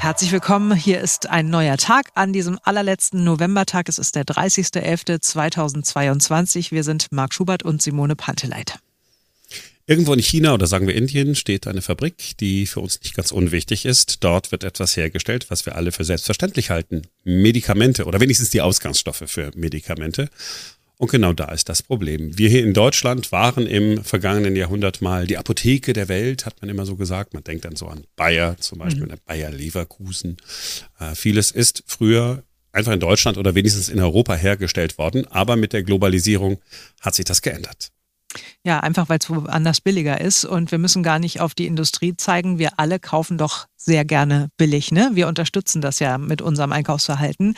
Herzlich willkommen. Hier ist ein neuer Tag an diesem allerletzten Novembertag. Es ist der 30.11.2022. Wir sind Marc Schubert und Simone Panteleit. Irgendwo in China oder sagen wir Indien steht eine Fabrik, die für uns nicht ganz unwichtig ist. Dort wird etwas hergestellt, was wir alle für selbstverständlich halten. Medikamente oder wenigstens die Ausgangsstoffe für Medikamente. Und genau da ist das Problem. Wir hier in Deutschland waren im vergangenen Jahrhundert mal die Apotheke der Welt, hat man immer so gesagt. Man denkt dann so an Bayer, zum Beispiel mhm. Bayer Leverkusen. Äh, vieles ist früher einfach in Deutschland oder wenigstens in Europa hergestellt worden, aber mit der Globalisierung hat sich das geändert. Ja, einfach weil es woanders billiger ist und wir müssen gar nicht auf die Industrie zeigen. Wir alle kaufen doch sehr gerne billig. Ne? Wir unterstützen das ja mit unserem Einkaufsverhalten.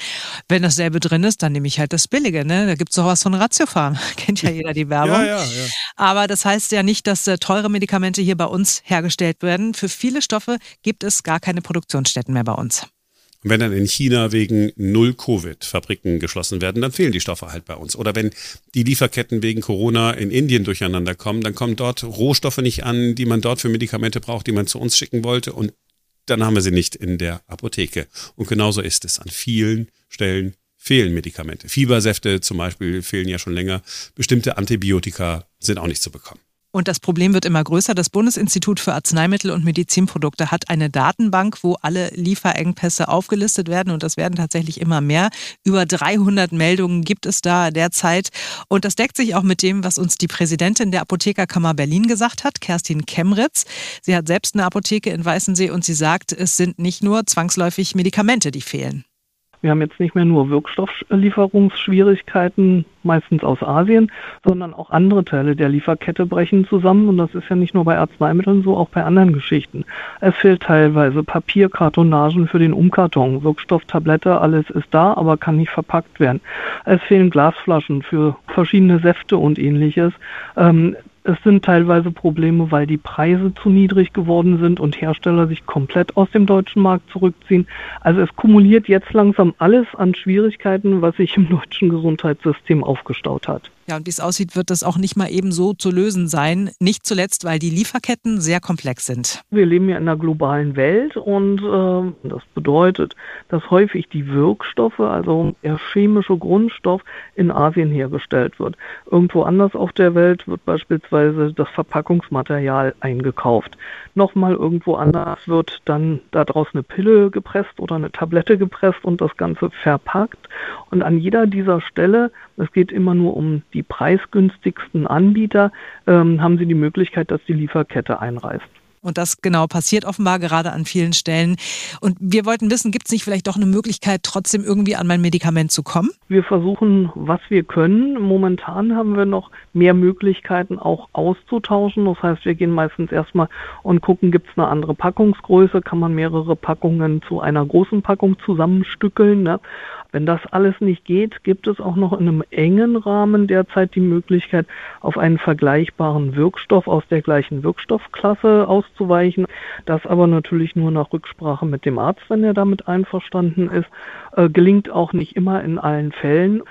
Wenn dasselbe drin ist, dann nehme ich halt das Billige. Ne? Da gibt es doch was von Ratiofarm. Kennt ja jeder die Werbung. ja, ja, ja. Aber das heißt ja nicht, dass äh, teure Medikamente hier bei uns hergestellt werden. Für viele Stoffe gibt es gar keine Produktionsstätten mehr bei uns. Und wenn dann in China wegen Null-Covid Fabriken geschlossen werden, dann fehlen die Stoffe halt bei uns. Oder wenn die Lieferketten wegen Corona in Indien durcheinander kommen, dann kommen dort Rohstoffe nicht an, die man dort für Medikamente braucht, die man zu uns schicken wollte. Und dann haben wir sie nicht in der Apotheke. Und genauso ist es. An vielen Stellen fehlen Medikamente. Fiebersäfte zum Beispiel fehlen ja schon länger. Bestimmte Antibiotika sind auch nicht zu bekommen. Und das Problem wird immer größer. Das Bundesinstitut für Arzneimittel und Medizinprodukte hat eine Datenbank, wo alle Lieferengpässe aufgelistet werden. Und das werden tatsächlich immer mehr. Über 300 Meldungen gibt es da derzeit. Und das deckt sich auch mit dem, was uns die Präsidentin der Apothekerkammer Berlin gesagt hat, Kerstin Kemritz. Sie hat selbst eine Apotheke in Weißensee und sie sagt, es sind nicht nur zwangsläufig Medikamente, die fehlen. Wir haben jetzt nicht mehr nur Wirkstofflieferungsschwierigkeiten, meistens aus Asien, sondern auch andere Teile der Lieferkette brechen zusammen. Und das ist ja nicht nur bei Arzneimitteln so, auch bei anderen Geschichten. Es fehlt teilweise Papier, Kartonagen für den Umkarton, Wirkstoff, Tablette, alles ist da, aber kann nicht verpackt werden. Es fehlen Glasflaschen für verschiedene Säfte und ähnliches. Ähm, es sind teilweise Probleme, weil die Preise zu niedrig geworden sind und Hersteller sich komplett aus dem deutschen Markt zurückziehen. Also es kumuliert jetzt langsam alles an Schwierigkeiten, was sich im deutschen Gesundheitssystem aufgestaut hat. Ja, und wie es aussieht, wird das auch nicht mal eben so zu lösen sein. Nicht zuletzt, weil die Lieferketten sehr komplex sind. Wir leben ja in einer globalen Welt und äh, das bedeutet, dass häufig die Wirkstoffe, also der chemische Grundstoff, in Asien hergestellt wird. Irgendwo anders auf der Welt wird beispielsweise das Verpackungsmaterial eingekauft. Nochmal irgendwo anders wird dann daraus eine Pille gepresst oder eine Tablette gepresst und das Ganze verpackt. Und an jeder dieser Stelle, es geht immer nur um die preisgünstigsten Anbieter, ähm, haben sie die Möglichkeit, dass die Lieferkette einreißt. Und das genau passiert offenbar gerade an vielen Stellen. Und wir wollten wissen, gibt es nicht vielleicht doch eine Möglichkeit, trotzdem irgendwie an mein Medikament zu kommen? Wir versuchen, was wir können. Momentan haben wir noch mehr Möglichkeiten auch auszutauschen. Das heißt, wir gehen meistens erstmal und gucken, gibt es eine andere Packungsgröße, kann man mehrere Packungen zu einer großen Packung zusammenstückeln. Ne? Wenn das alles nicht geht, gibt es auch noch in einem engen Rahmen derzeit die Möglichkeit, auf einen vergleichbaren Wirkstoff aus der gleichen Wirkstoffklasse auszuweichen. Das aber natürlich nur nach Rücksprache mit dem Arzt, wenn er damit einverstanden ist. Äh, gelingt auch nicht immer in allen Fällen,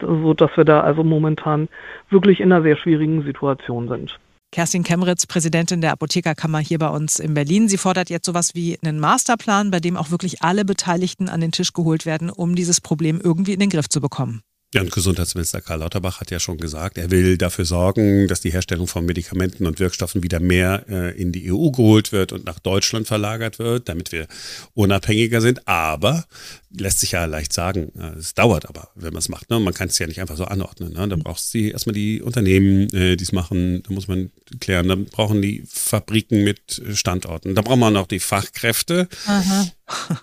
so dass wir da also momentan wirklich in einer sehr schwierigen Situation sind. Kerstin Kemritz, Präsidentin der Apothekerkammer hier bei uns in Berlin. Sie fordert jetzt sowas wie einen Masterplan, bei dem auch wirklich alle Beteiligten an den Tisch geholt werden, um dieses Problem irgendwie in den Griff zu bekommen. Ja, und Gesundheitsminister Karl Lauterbach hat ja schon gesagt, er will dafür sorgen, dass die Herstellung von Medikamenten und Wirkstoffen wieder mehr äh, in die EU geholt wird und nach Deutschland verlagert wird, damit wir unabhängiger sind. Aber lässt sich ja leicht sagen, es dauert aber, wenn man es macht. Ne? Man kann es ja nicht einfach so anordnen. Ne? Da braucht sie erstmal die Unternehmen, äh, die es machen, da muss man klären. Dann brauchen die Fabriken mit Standorten. Da braucht man auch die Fachkräfte. Aha.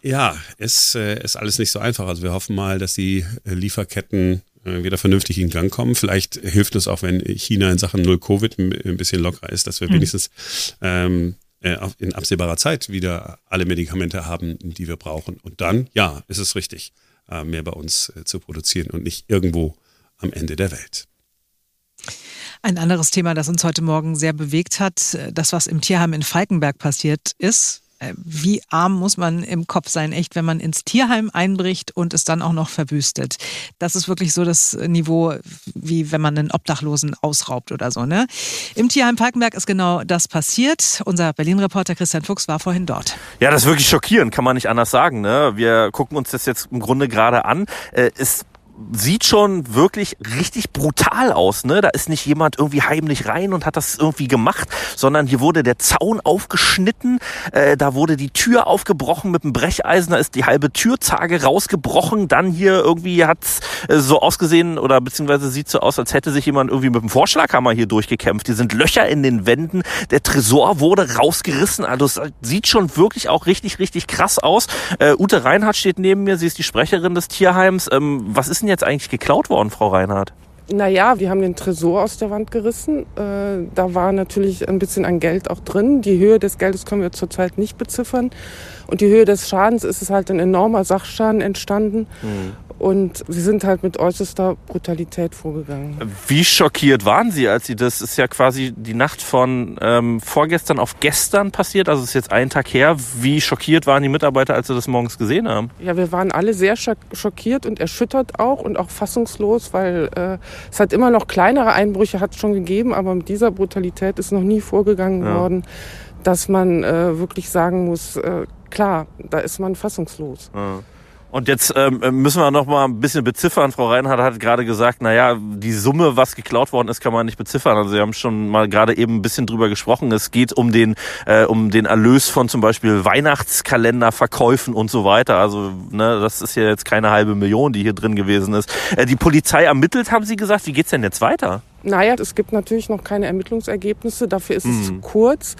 Ja, ist, äh, ist alles nicht so einfach. Also wir hoffen mal, dass die äh, Lieferketten äh, wieder vernünftig in Gang kommen. Vielleicht hilft es auch, wenn China in Sachen Null Covid ein bisschen lockerer ist, dass wir mhm. wenigstens ähm, äh, in absehbarer Zeit wieder alle Medikamente haben, die wir brauchen. Und dann, ja, ist es richtig, mehr bei uns zu produzieren und nicht irgendwo am Ende der Welt. Ein anderes Thema, das uns heute Morgen sehr bewegt hat, das, was im Tierheim in Falkenberg passiert ist, wie arm muss man im Kopf sein, echt, wenn man ins Tierheim einbricht und es dann auch noch verwüstet. Das ist wirklich so das Niveau, wie wenn man einen Obdachlosen ausraubt oder so. Ne? Im Tierheim Falkenberg ist genau das passiert. Unser Berlin-Reporter Christian Fuchs war vorhin dort. Ja, das ist wirklich schockierend, kann man nicht anders sagen. Ne? Wir gucken uns das jetzt im Grunde gerade an. Äh, es sieht schon wirklich richtig brutal aus. Ne? Da ist nicht jemand irgendwie heimlich rein und hat das irgendwie gemacht, sondern hier wurde der Zaun aufgeschnitten, äh, da wurde die Tür aufgebrochen mit einem Brecheisen, da ist die halbe Türzage rausgebrochen. Dann hier irgendwie hat äh, so ausgesehen oder beziehungsweise sieht so aus, als hätte sich jemand irgendwie mit dem Vorschlaghammer hier durchgekämpft. Hier sind Löcher in den Wänden, der Tresor wurde rausgerissen. Also es sieht schon wirklich auch richtig, richtig krass aus. Äh, Ute Reinhardt steht neben mir, sie ist die Sprecherin des Tierheims. Ähm, was ist denn jetzt eigentlich geklaut worden, Frau Reinhardt? Naja, wir haben den Tresor aus der Wand gerissen. Äh, da war natürlich ein bisschen an Geld auch drin. Die Höhe des Geldes können wir zurzeit nicht beziffern. Und die Höhe des Schadens ist es halt ein enormer Sachschaden entstanden. Mhm. Und sie sind halt mit äußerster Brutalität vorgegangen. Wie schockiert waren Sie, als Sie das ist ja quasi die Nacht von ähm, vorgestern auf gestern passiert, also es ist jetzt ein Tag her. Wie schockiert waren die Mitarbeiter, als sie das morgens gesehen haben? Ja, wir waren alle sehr schockiert und erschüttert auch und auch fassungslos, weil äh, es hat immer noch kleinere Einbrüche hat schon gegeben, aber mit dieser Brutalität ist noch nie vorgegangen ja. worden, dass man äh, wirklich sagen muss, äh, klar, da ist man fassungslos. Ja. Und jetzt ähm, müssen wir noch mal ein bisschen beziffern. Frau Reinhardt hat gerade gesagt, na ja, die Summe, was geklaut worden ist, kann man nicht beziffern. Also Sie haben schon mal gerade eben ein bisschen drüber gesprochen. Es geht um den äh, um den Erlös von zum Beispiel Weihnachtskalenderverkäufen und so weiter. Also ne, das ist ja jetzt keine halbe Million, die hier drin gewesen ist. Äh, die Polizei ermittelt, haben Sie gesagt. Wie geht's denn jetzt weiter? Naja, es gibt natürlich noch keine Ermittlungsergebnisse. Dafür ist es mhm. zu kurz.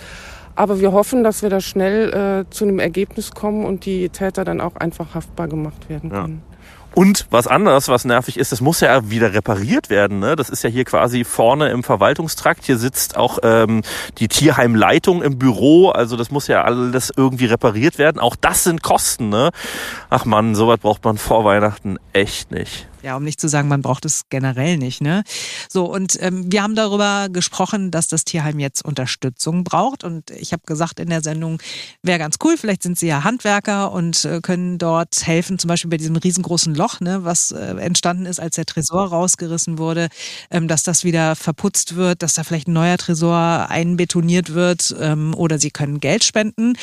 Aber wir hoffen, dass wir da schnell äh, zu einem Ergebnis kommen und die Täter dann auch einfach haftbar gemacht werden können. Ja. Und was anderes, was nervig ist, das muss ja wieder repariert werden. Ne? Das ist ja hier quasi vorne im Verwaltungstrakt. Hier sitzt auch ähm, die Tierheimleitung im Büro. Also das muss ja alles irgendwie repariert werden. Auch das sind Kosten. Ne? Ach man, sowas braucht man vor Weihnachten echt nicht. Ja, um nicht zu sagen, man braucht es generell nicht. Ne? So, und ähm, wir haben darüber gesprochen, dass das Tierheim jetzt Unterstützung braucht. Und ich habe gesagt in der Sendung, wäre ganz cool, vielleicht sind Sie ja Handwerker und äh, können dort helfen, zum Beispiel bei diesem riesengroßen Loch, ne, was äh, entstanden ist, als der Tresor rausgerissen wurde, ähm, dass das wieder verputzt wird, dass da vielleicht ein neuer Tresor einbetoniert wird ähm, oder Sie können Geld spenden.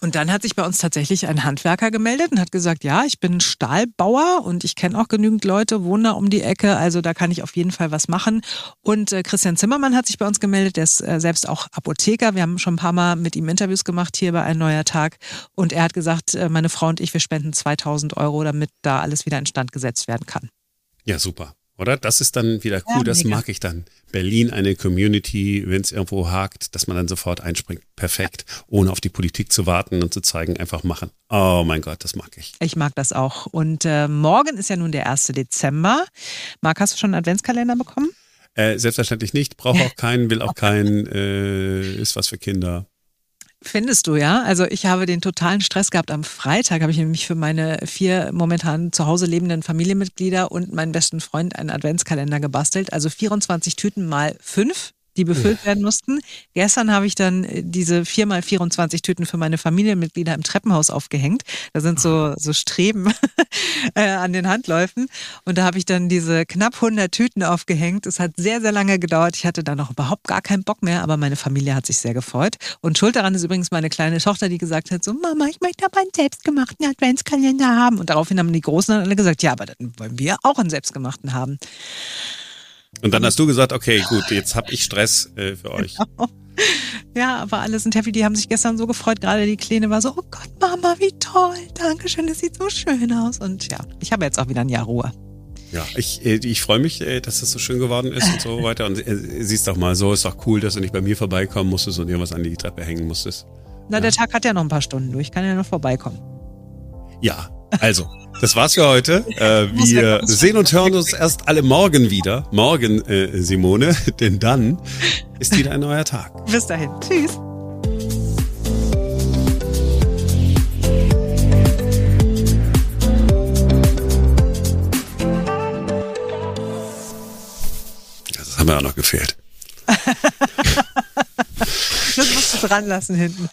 Und dann hat sich bei uns tatsächlich ein Handwerker gemeldet und hat gesagt, ja, ich bin Stahlbauer und ich kenne auch genügend Leute, wohne da um die Ecke, also da kann ich auf jeden Fall was machen. Und äh, Christian Zimmermann hat sich bei uns gemeldet, der ist äh, selbst auch Apotheker. Wir haben schon ein paar Mal mit ihm Interviews gemacht hier bei Ein Neuer Tag. Und er hat gesagt, äh, meine Frau und ich, wir spenden 2000 Euro, damit da alles wieder instand gesetzt werden kann. Ja, super oder? Das ist dann wieder cool, ja, das mag ich dann. Berlin, eine Community, wenn es irgendwo hakt, dass man dann sofort einspringt. Perfekt, ohne auf die Politik zu warten und zu zeigen, einfach machen. Oh mein Gott, das mag ich. Ich mag das auch. Und äh, morgen ist ja nun der 1. Dezember. Marc, hast du schon einen Adventskalender bekommen? Äh, selbstverständlich nicht, brauche auch keinen, will auch keinen, äh, ist was für Kinder. Findest du, ja? Also ich habe den totalen Stress gehabt. Am Freitag habe ich nämlich für meine vier momentan zu Hause lebenden Familienmitglieder und meinen besten Freund einen Adventskalender gebastelt. Also 24 Tüten mal fünf die befüllt werden mussten. Gestern habe ich dann äh, diese 4x24 Tüten für meine Familienmitglieder im Treppenhaus aufgehängt. Da sind so, so Streben äh, an den Handläufen. Und da habe ich dann diese knapp 100 Tüten aufgehängt. Es hat sehr, sehr lange gedauert. Ich hatte da noch überhaupt gar keinen Bock mehr, aber meine Familie hat sich sehr gefreut. Und schuld daran ist übrigens meine kleine Tochter, die gesagt hat, so Mama, ich möchte aber einen selbstgemachten Adventskalender haben. Und daraufhin haben die Großen dann alle gesagt, ja, aber dann wollen wir auch einen selbstgemachten haben. Und dann hast du gesagt, okay, gut, jetzt habe ich Stress äh, für euch. Genau. Ja, aber alle sind happy. Die haben sich gestern so gefreut. Gerade die Kleine war so, oh Gott, Mama, wie toll. Dankeschön, das sieht so schön aus. Und ja, ich habe jetzt auch wieder ein Jahr Ruhe. Ja, ich, äh, ich freue mich, äh, dass das so schön geworden ist und so weiter. Und äh, siehst doch mal, so ist doch cool, dass du nicht bei mir vorbeikommen musstest und irgendwas an die Treppe hängen musstest. Na, ja. der Tag hat ja noch ein paar Stunden durch. Ich kann ja noch vorbeikommen. Ja, also, das war's für heute. Äh, wir sehen und hören uns erst alle morgen wieder. Morgen, äh, Simone, denn dann ist wieder ein neuer Tag. Bis dahin. Tschüss. Das haben wir auch noch gefehlt. das musst du dran lassen hinten.